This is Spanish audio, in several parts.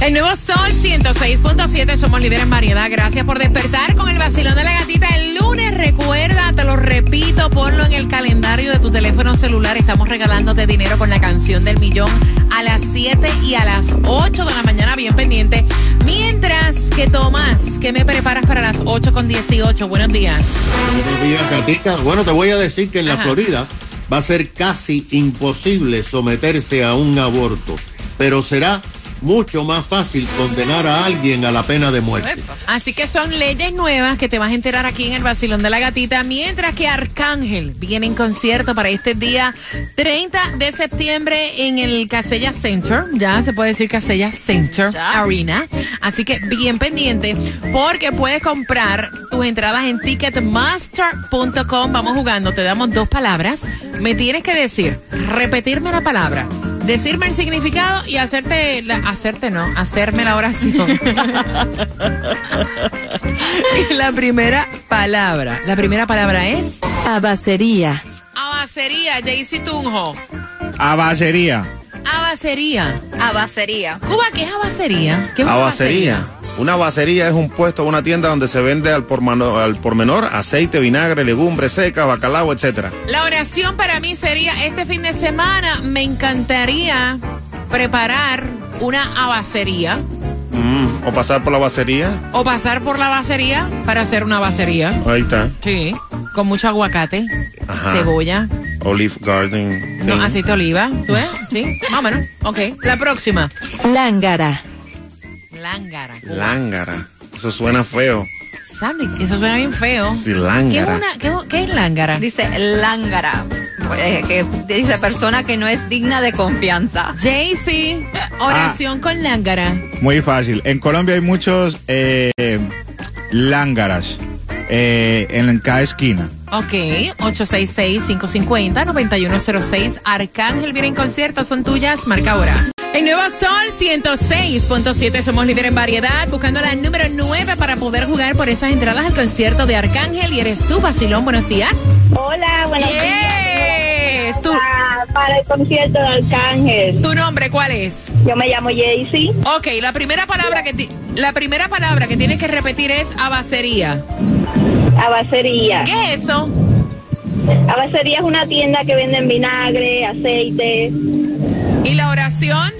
El nuevo Sol 106.7, somos líderes en variedad. Gracias por despertar con el vacilón de la gatita el lunes. Recuerda, te lo repito, ponlo en el calendario de tu teléfono celular. Estamos regalándote dinero con la canción del millón a las 7 y a las 8 de la mañana, bien pendiente. Mientras que Tomás, que me preparas para las 8 con 18. Buenos días. Buenos días, Gatica. Bueno, te voy a decir que en la. Florida va a ser casi imposible someterse a un aborto, pero será mucho más fácil condenar a alguien a la pena de muerte. Así que son leyes nuevas que te vas a enterar aquí en el Vacilón de la Gatita, mientras que Arcángel viene en concierto para este día 30 de septiembre en el Casella Center, ya se puede decir Casella Center Arena. Así que bien pendiente, porque puedes comprar tus entradas en ticketmaster.com. Vamos jugando, te damos dos palabras. Me tienes que decir, repetirme la palabra. Decirme el significado y hacerte, la- hacerte no, hacerme la oración. Y la primera palabra. La primera palabra es Abacería. abacería, Jaycee Tunjo. Abacería. Abacería. Abacería. Cuba, ¿qué es abacería? ¿Qué es Abacería. Una bacería es un puesto o una tienda donde se vende al por, al por menor aceite, vinagre, legumbres secas, bacalao, etcétera. La oración para mí sería, este fin de semana me encantaría preparar una abacería Mm, o pasar por la bacería. o pasar por la abacería para hacer una abacería. Ahí está. Sí. Con mucho aguacate, Ajá. cebolla, Olive Garden. no, aceite de oliva. ¿Tú ves? Sí, más o menos. Ok. La próxima. Lángara. Lángara. Lángara. Eso suena feo. Sandy, eso suena bien feo. Sí, ¿Qué es, lángara. una, qué, qué es lángara? Dice lángara. Eh, que dice persona que no es digna de confianza. Jaycee, oración con lángara. Muy fácil. En Colombia hay muchos eh, lángaras eh, en cada esquina. Ok, 866-550-9106. Arcángel viene en concierto, son tuyas, marca ahora. El nuevo Sol 106.7, somos líder en variedad, buscando la número 9 para poder jugar por esas entradas al concierto de Arcángel. Y eres tú, Basilón, buenos días. Hola, buenos Yes. ¿Tu, días. Para el concierto de Arcángel. ¿Tu nombre cuál es? Yo me llamo Jaycee. Ok, la primera palabra que la primera palabra que tienes que repetir es abacería. Abacería. ¿Qué es eso? Abacería es una tienda que venden vinagre, aceite. ¿Y la oración?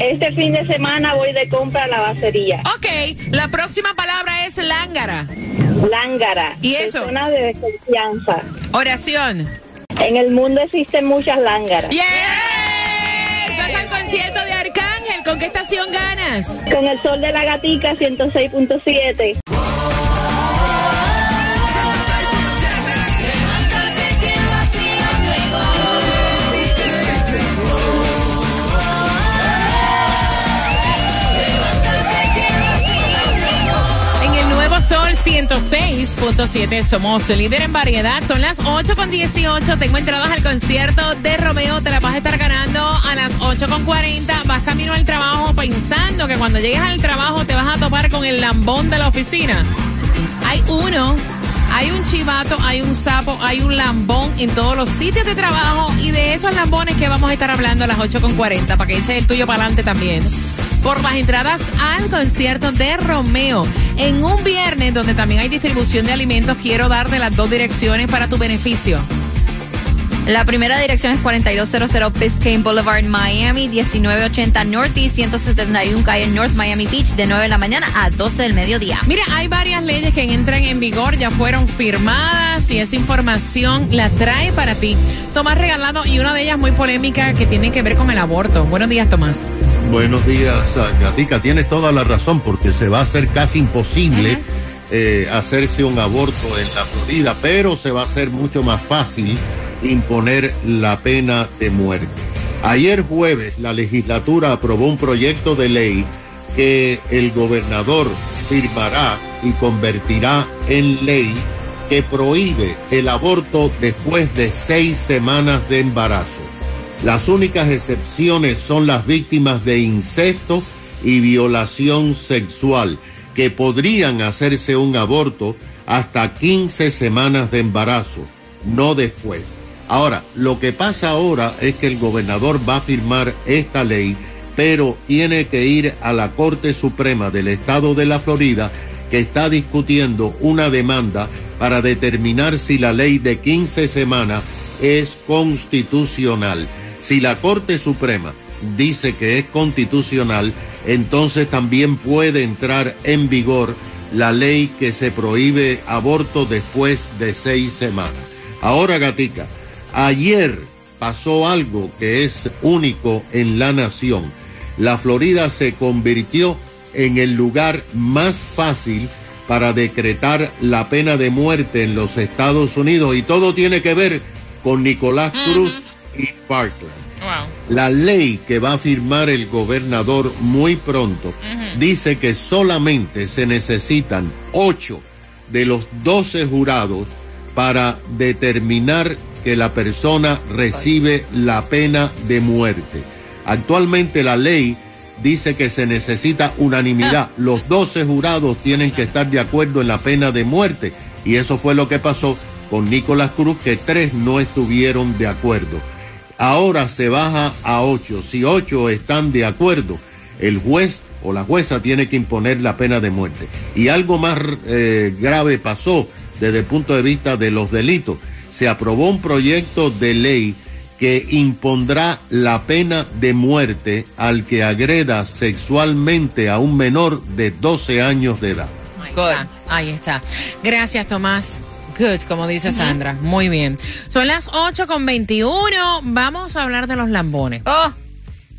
Este fin de semana voy de compra a la abacería. Ok, la próxima palabra es lángara. Lángara. ¿Y eso? Persona de confianza. Oración. En el mundo existen muchas lángaras. ¡Bien! Vas al concierto de Arcángel. ¿Con qué estación ganas? Con el sol de la gatica 106.7. Sol 106.7 somos líder en variedad. Son las 8 con 18. Tengo entradas al concierto de Romeo. Te la vas a estar ganando a las 8 con 40. Vas camino al trabajo pensando que cuando llegues al trabajo te vas a topar con el lambón de la oficina. Hay uno, hay un chivato, hay un sapo, hay un lambón en todos los sitios de trabajo y de esos lambones que vamos a estar hablando a las 8 con 40 para que eches el tuyo para adelante también. Por las entradas al concierto de Romeo. En un viernes donde también hay distribución de alimentos, quiero darte las dos direcciones para tu beneficio. La primera dirección es 4200 Biscayne Boulevard, Miami, 1980 Northeast, 171 Calle North Miami Beach, de 9 de la mañana a 12 del mediodía. Mira, hay varias leyes que entran en vigor, ya fueron firmadas y esa información la trae para ti. Tomás regalado y una de ellas muy polémica que tiene que ver con el aborto. Buenos días, Tomás. Buenos días, ah, Gatica. Tienes toda la razón porque se va a hacer casi imposible eh, hacerse un aborto en la Florida, pero se va a hacer mucho más fácil imponer la pena de muerte. Ayer jueves la legislatura aprobó un proyecto de ley que el gobernador firmará y convertirá en ley que prohíbe el aborto después de seis semanas de embarazo. Las únicas excepciones son las víctimas de incesto y violación sexual, que podrían hacerse un aborto hasta 15 semanas de embarazo, no después. Ahora, lo que pasa ahora es que el gobernador va a firmar esta ley, pero tiene que ir a la Corte Suprema del Estado de la Florida, que está discutiendo una demanda para determinar si la ley de 15 semanas es constitucional. Si la Corte Suprema dice que es constitucional, entonces también puede entrar en vigor la ley que se prohíbe aborto después de seis semanas. Ahora, Gatica, ayer pasó algo que es único en la nación. La Florida se convirtió en el lugar más fácil para decretar la pena de muerte en los Estados Unidos y todo tiene que ver con Nicolás Cruz y Parkland. La ley que va a firmar el gobernador muy pronto dice que solamente se necesitan ocho de los doce jurados para determinar que la persona recibe la pena de muerte. Actualmente la ley dice que se necesita unanimidad. Los doce jurados tienen que estar de acuerdo en la pena de muerte. Y eso fue lo que pasó con Nicolás Cruz, que tres no estuvieron de acuerdo. Ahora se baja a ocho. Si ocho están de acuerdo, el juez o la jueza tiene que imponer la pena de muerte. Y algo más eh, grave pasó desde el punto de vista de los delitos. Se aprobó un proyecto de ley que impondrá la pena de muerte al que agreda sexualmente a un menor de 12 años de edad. Ahí está. Gracias, Tomás. Good, como dice Sandra. Muy bien. Son las 8 con 21. Vamos a hablar de los lambones. Oh,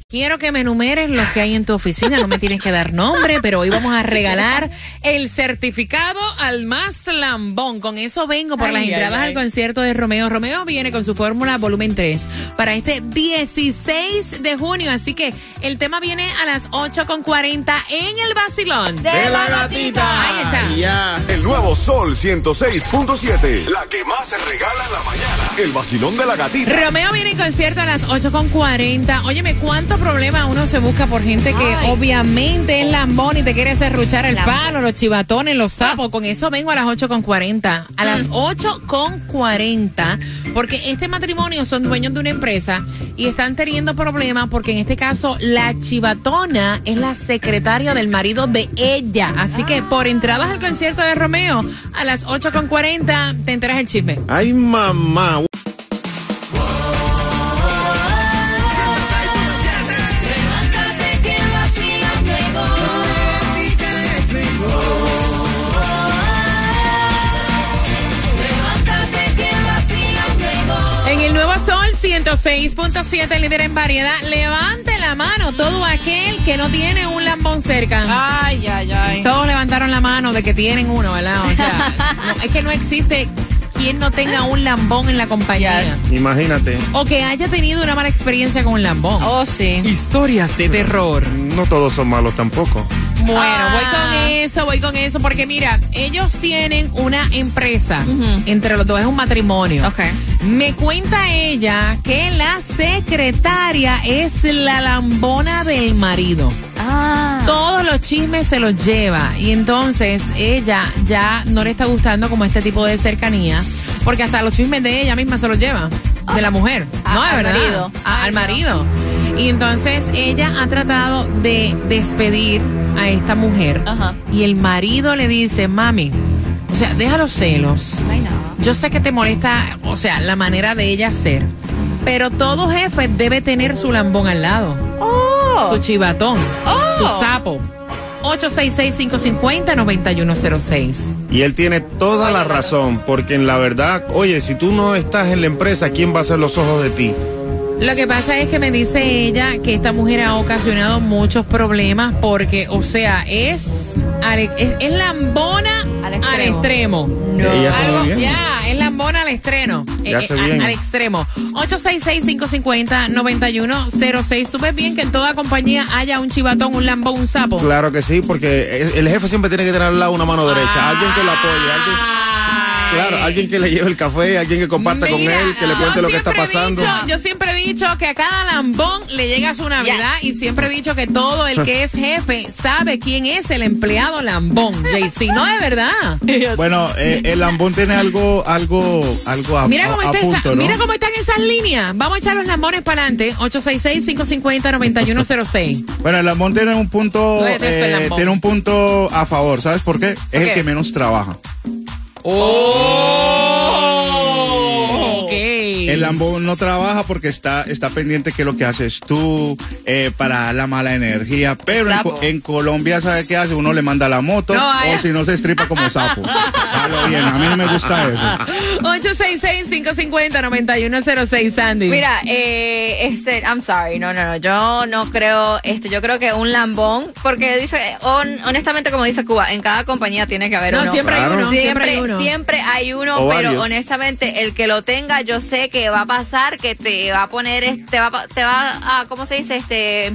Quiero que me enumeres los que hay en tu oficina, no me tienes que dar nombre, pero hoy vamos a regalar el certificado al más lambón. Con eso vengo por Ay, las ay, entradas ay. al concierto de Romeo. Romeo viene con su fórmula volumen 3 para este 16 de junio, así que el tema viene a las 8 con 40 en el Basilón. De la gatita. Ahí está. Ya. El nuevo Sol 106.7. La que más se regala en la mañana. El vacilón de la gatita. Romeo viene en concierto a las 8 con 40. Óyeme, ¿cuánto problema uno se busca por gente que Ay. obviamente es lambón y te quiere serruchar el Lambón. palo, los chivatones, los sapos? Con eso vengo a las 8 con 40. A las 8 con 40. Porque este matrimonio son dueños de una empresa y están teniendo problemas porque en este caso la chivatona es la secretaria del marido de ella. Así que por entradas al concierto de Romeo a las 8 con 40 te enteras el chisme. Ay, mamá. 106.7, líder en variedad. Levante la mano todo aquel que no tiene un lambón cerca. Ay, ay, ay. Todos levantaron la mano de que tienen uno, ¿verdad? O sea, no, es que no existe quien no tenga un lambón en la compañía. Imagínate. O que haya tenido una mala experiencia con un lambón. Oh, sí. Historias de terror. No todos son malos tampoco. Bueno, Ah. voy con eso, voy con eso, porque mira, ellos tienen una empresa, entre los dos es un matrimonio. Ok. Me cuenta ella que la secretaria es la lambona del marido. Ah. Todos los chismes se los lleva y entonces ella ya no le está gustando como este tipo de cercanía, porque hasta los chismes de ella misma se los lleva, de la mujer, Ah, no, de al verdad, marido. a- Ay, al no. marido. Y entonces ella ha tratado de despedir a esta mujer Ajá. y el marido le dice, mami, o sea, deja los celos. Ay, no. Yo sé que te molesta, o sea, la manera de ella ser, pero todo jefe debe tener su lambón al lado, Oh. Su chivatón, Oh. su sapo. 866-550-9106. Y él tiene toda la razón, porque en la verdad, oye, si tú no estás en la empresa, ¿quién va a hacer los ojos de ti? Lo que pasa es que me dice ella que esta mujer ha ocasionado muchos problemas porque, o sea, es, es, es lambona Al al extremo. No. Algo- ya, es lambona al estreno. Eh, eh. Al extremo. 866-550-9106. ¿Tú ves bien que en toda compañía haya un chivatón, un lambón, un sapo? Claro que sí, porque el jefe siempre tiene que tener al lado una mano derecha, alguien que lo apoye, alguien... Claro, alguien que le lleve el café, alguien que comparta con él, que le cuente lo que está pasando. dicho- yo siempre he dicho que a cada lambón le llega su Navidad y siempre he dicho que todo el que es jefe sabe quién es el empleado lambón. JC, no es verdad. Bueno, eh, el lambón tiene algo, algo, algo a, Mira cómo, a- a está esa- punto, ¿no? mira cómo están esas líneas. Vamos a echar los lambones para adelante. 866-550-9106. Bueno, el lambón tiene un punto, eh, lambón. tiene un punto a favor, ¿sabes por qué? Es el que menos trabaja. Oh, ok. El lambón no trabaja porque está, está pendiente que lo que haces tú eh, para la mala energía. Pero en, Colombia, ¿sabe qué hace? Uno le manda la moto No, o si no se estripa como sapo. Bien, a mí no me gusta eso. 866-550-9106, Sandy. Mira, eh, este, I'm sorry, no, no, no, yo no creo, este, yo creo que un lambón, porque dice, hon- honestamente, como dice Cuba, en cada compañía tiene que haber No, uno. siempre hay uno. Siempre, Siempre hay uno. siempre hay uno, O pero varios. honestamente el que lo tenga, yo sé que va a pasar, que te va a poner, este, te va, te va a, ¿cómo se dice? Este,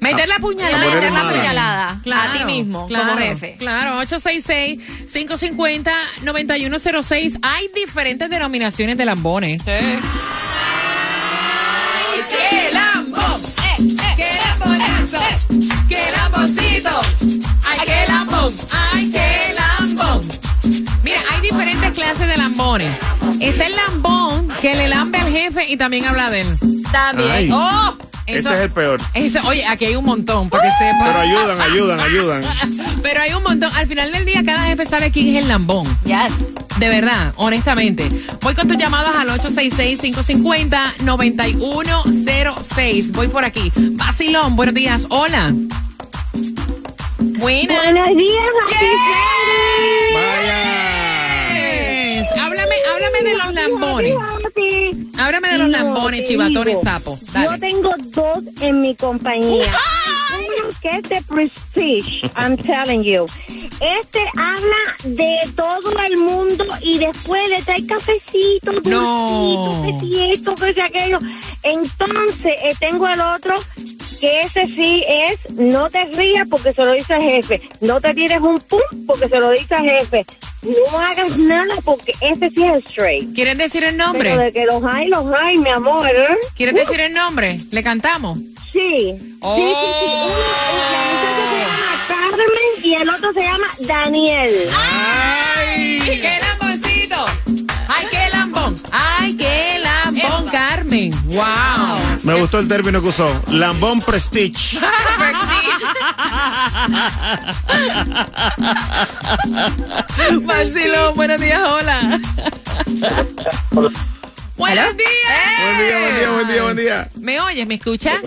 Meter la a puñalada. meter la puñalada a ti mismo claro, como jefe. Claro, 866-550-9106. Hay diferentes denominaciones de lambones. ¡Ay, qué lambón! ¡Qué lambonazo! ¡Qué lamboncito! ¡Ay, qué lambón! ¡Ay, qué lambón! Hay diferentes clases de lambones. Está el lambón que le lambe al jefe y también habla de él. También. Ay. ¡Oh! Ese es el peor. eso- oye, aquí hay un montón, para que sepa. Pero ayudan, ayudan, ayudan. Pero hay un montón. Al final del día, cada jefe sabe quién es el lambón. Yes. De verdad, honestamente. Voy con tus llamadas al 866-550-9106. Voy por aquí. Basilón, buenos días. Hola. Buenas. Buenos días, de los lambones. Háblame de los No, lambones, chivatones, sapos. Yo tengo dos en mi compañía. Uno que es de Prestige, I'm telling you. Este habla de todo el mundo y después le trae cafecito, dulcito, que esto, que aquello. Entonces, eh, tengo el otro que ese sí es, no te rías porque se lo dice el jefe, no te tires un pum porque se lo dice el jefe, no hagas nada porque ese sí es straight. ¿Quieren decir el Pero nombre? de que los hay, los hay, mi amor. ¿eh? ¿Quieren decir el nombre? ¿Le cantamos? Sí. Oh. Sí, sí, sí. Uno, la muchacha se llama Carmen y el otro se llama Daniel. ¡Ay! ¡Qué lamboncito! ¡Ay, qué lambón! ¡Ay, qué lambón, Carmen! ¡Wow! Me gustó el término que usó. Lambón Prestige. Marcelo, buenos días, hola. Buenos días. Buen día, buen día, buen día, buen día. ¿Me oyes? ¿Me escuchas?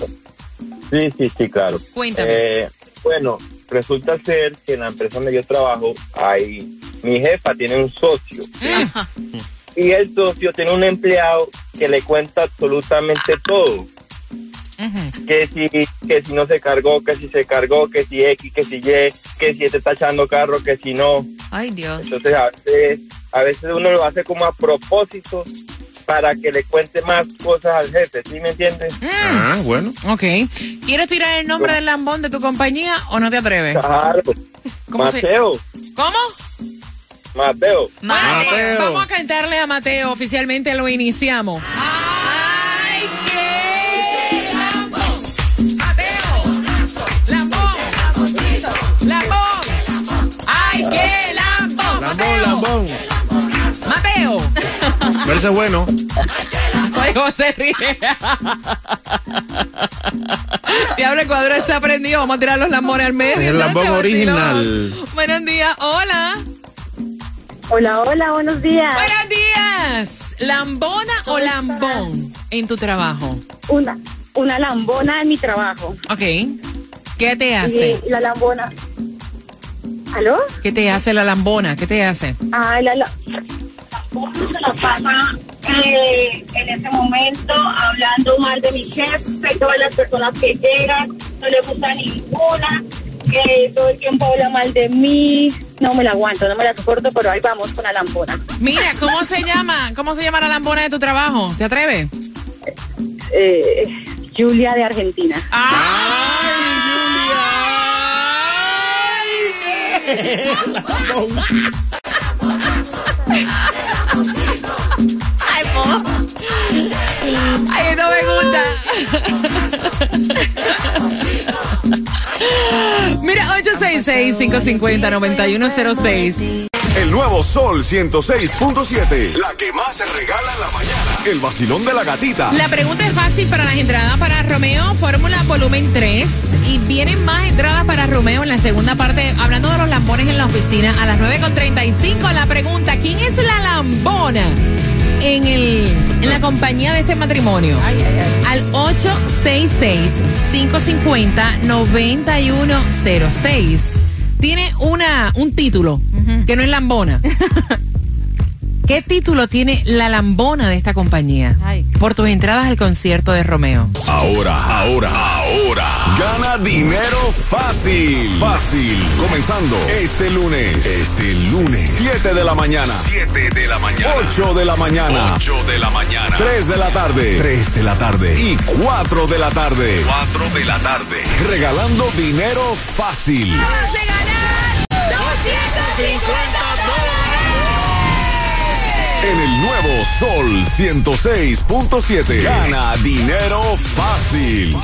Sí, sí, sí, claro. Cuéntame. Eh, bueno, resulta ser que en la empresa donde yo trabajo, hay, mi jefa tiene un socio y el socio tiene un empleado que le cuenta absolutamente todo. Que si, que si no se cargó, que si se cargó, que si X, que si Y, que si te está echando carro, que si no. Ay, Dios. Entonces a veces, a veces uno lo hace como a propósito para que le cuente más cosas al jefe, ¿sí me entiendes? Ah, bueno. Ok. ¿Quieres tirar el nombre del lambón de tu compañía o no te atreves? Claro. ¿Cómo se- Mateo, ¿Cómo? Mateo. Mateo. Vamos a cantarle a Mateo. Oficialmente lo iniciamos. ¡Ay, Es bueno. Ay, ¿Cómo se ríe? Diablo, el cuadro está prendido. Vamos a tirar los lambones al medio. Es el lambón entonces, vacilón. original. Buenos días. Hola. Hola, hola, buenos días. Buenos días. ¿Lambona o lambón en tu trabajo? Una, una lambona en mi trabajo. Ok. ¿Qué te hace? Y la lambona. ¿Aló? ¿Qué te hace la lambona? ¿Qué te hace? Ah, la, la, se la pasa eh, en ese momento hablando mal de mi jefe, todas las personas que llegan, no le gusta ninguna, que todo el tiempo habla mal de mí. No me la aguanto, no me la soporto, pero ahí vamos con la lambona. Mira, ¿cómo se llama? ¿Cómo se llama la lambona de tu trabajo? ¿Te atreves? Eh, Julia de Argentina. Ay, po. Ay, no me gusta. Mira, 866-550-9106. El nuevo Sol 106.7. La que más se regala en la mañana. El vacilón de la gatita. La pregunta es fácil para las entradas para Romeo, Volumen 3. Y vienen más entradas para Romeo en la segunda parte, hablando de los lambones en la oficina, a las 9.35. La pregunta, ¿quién es la lambona en, el, en la compañía de este matrimonio? Al 866-550-9106. Tiene una, un título que no es lambona. ¿Qué título tiene la lambona de esta compañía? Ay. Por tus entradas al concierto de Romeo. Ahora, ahora, ahora. Gana dinero fácil. Fácil. Comenzando este lunes. Este lunes. 7 de la mañana. 7 de la mañana. 8 de la mañana. 8 de la mañana. 3 de la tarde. 3 de la tarde. Y 4 de la tarde. 4 de la tarde. Regalando dinero fácil. En el nuevo Sol 106.7. Gana dinero fácil.